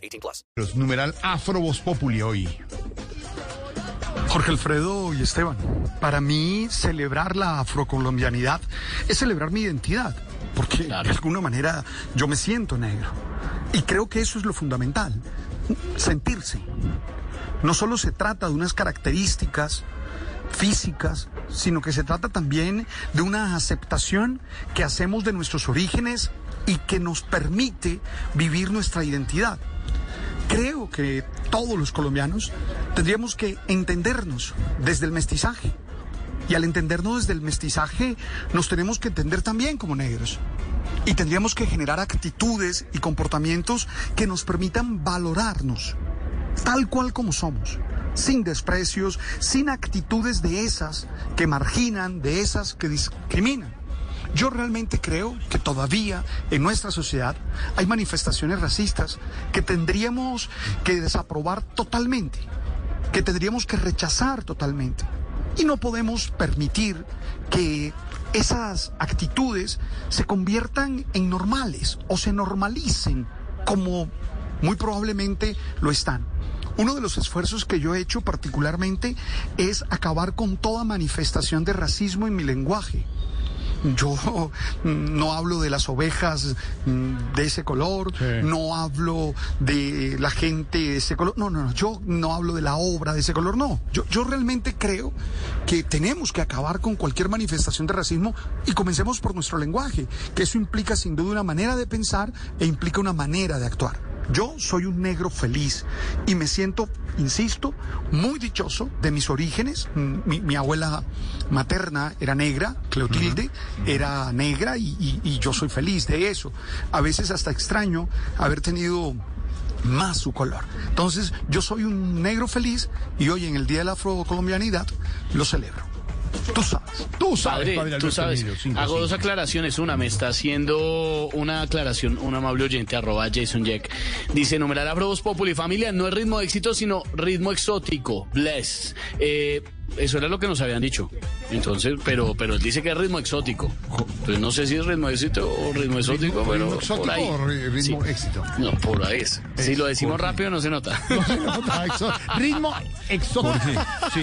18 plus. Los numeral Afro Voz Populi hoy. Jorge Alfredo y Esteban, para mí celebrar la afrocolombianidad es celebrar mi identidad, porque de alguna manera yo me siento negro. Y creo que eso es lo fundamental, sentirse. No solo se trata de unas características físicas, sino que se trata también de una aceptación que hacemos de nuestros orígenes y que nos permite vivir nuestra identidad. Creo que todos los colombianos tendríamos que entendernos desde el mestizaje. Y al entendernos desde el mestizaje, nos tenemos que entender también como negros. Y tendríamos que generar actitudes y comportamientos que nos permitan valorarnos tal cual como somos, sin desprecios, sin actitudes de esas que marginan, de esas que discriminan. Yo realmente creo que todavía en nuestra sociedad hay manifestaciones racistas que tendríamos que desaprobar totalmente, que tendríamos que rechazar totalmente. Y no podemos permitir que esas actitudes se conviertan en normales o se normalicen como muy probablemente lo están. Uno de los esfuerzos que yo he hecho particularmente es acabar con toda manifestación de racismo en mi lenguaje. Yo no hablo de las ovejas mm, de ese color, no hablo de la gente de ese color, no, no, no, yo no hablo de la obra de ese color, no. Yo, yo realmente creo que tenemos que acabar con cualquier manifestación de racismo y comencemos por nuestro lenguaje, que eso implica sin duda una manera de pensar e implica una manera de actuar. Yo soy un negro feliz y me siento, insisto, muy dichoso de mis orígenes. Mi, abuela materna era negra, Cleotilde era negra y, y yo soy feliz de eso. A veces hasta extraño haber tenido más su color. Entonces, yo soy un negro feliz y hoy en el Día de la Afrocolombianidad lo celebro. Tú sabes. Tú sabes, Padre, tú sabes. Hago dos aclaraciones. Una, me está haciendo una aclaración un amable oyente, arroba Jason Jack. Dice, numeral Afrobos Populi Familia no es ritmo de éxito, sino ritmo exótico. Bless. Eh, eso era lo que nos habían dicho. Entonces, pero, pero él dice que es ritmo exótico. Entonces no sé si es ritmo éxito o ritmo exótico, pero ritmo exótico por ahí. o ritmo éxito. No, por ahí es. Si lo decimos rápido no se nota. No se nota, ritmo exótico. Sí.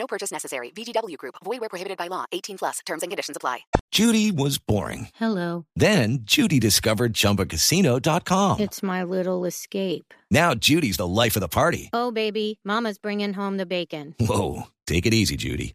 No purchase necessary. VGW Group. Void were prohibited by law. 18 plus. Terms and conditions apply. Judy was boring. Hello. Then Judy discovered ChumbaCasino.com. It's my little escape. Now Judy's the life of the party. Oh, baby, Mama's bringing home the bacon. Whoa, take it easy, Judy.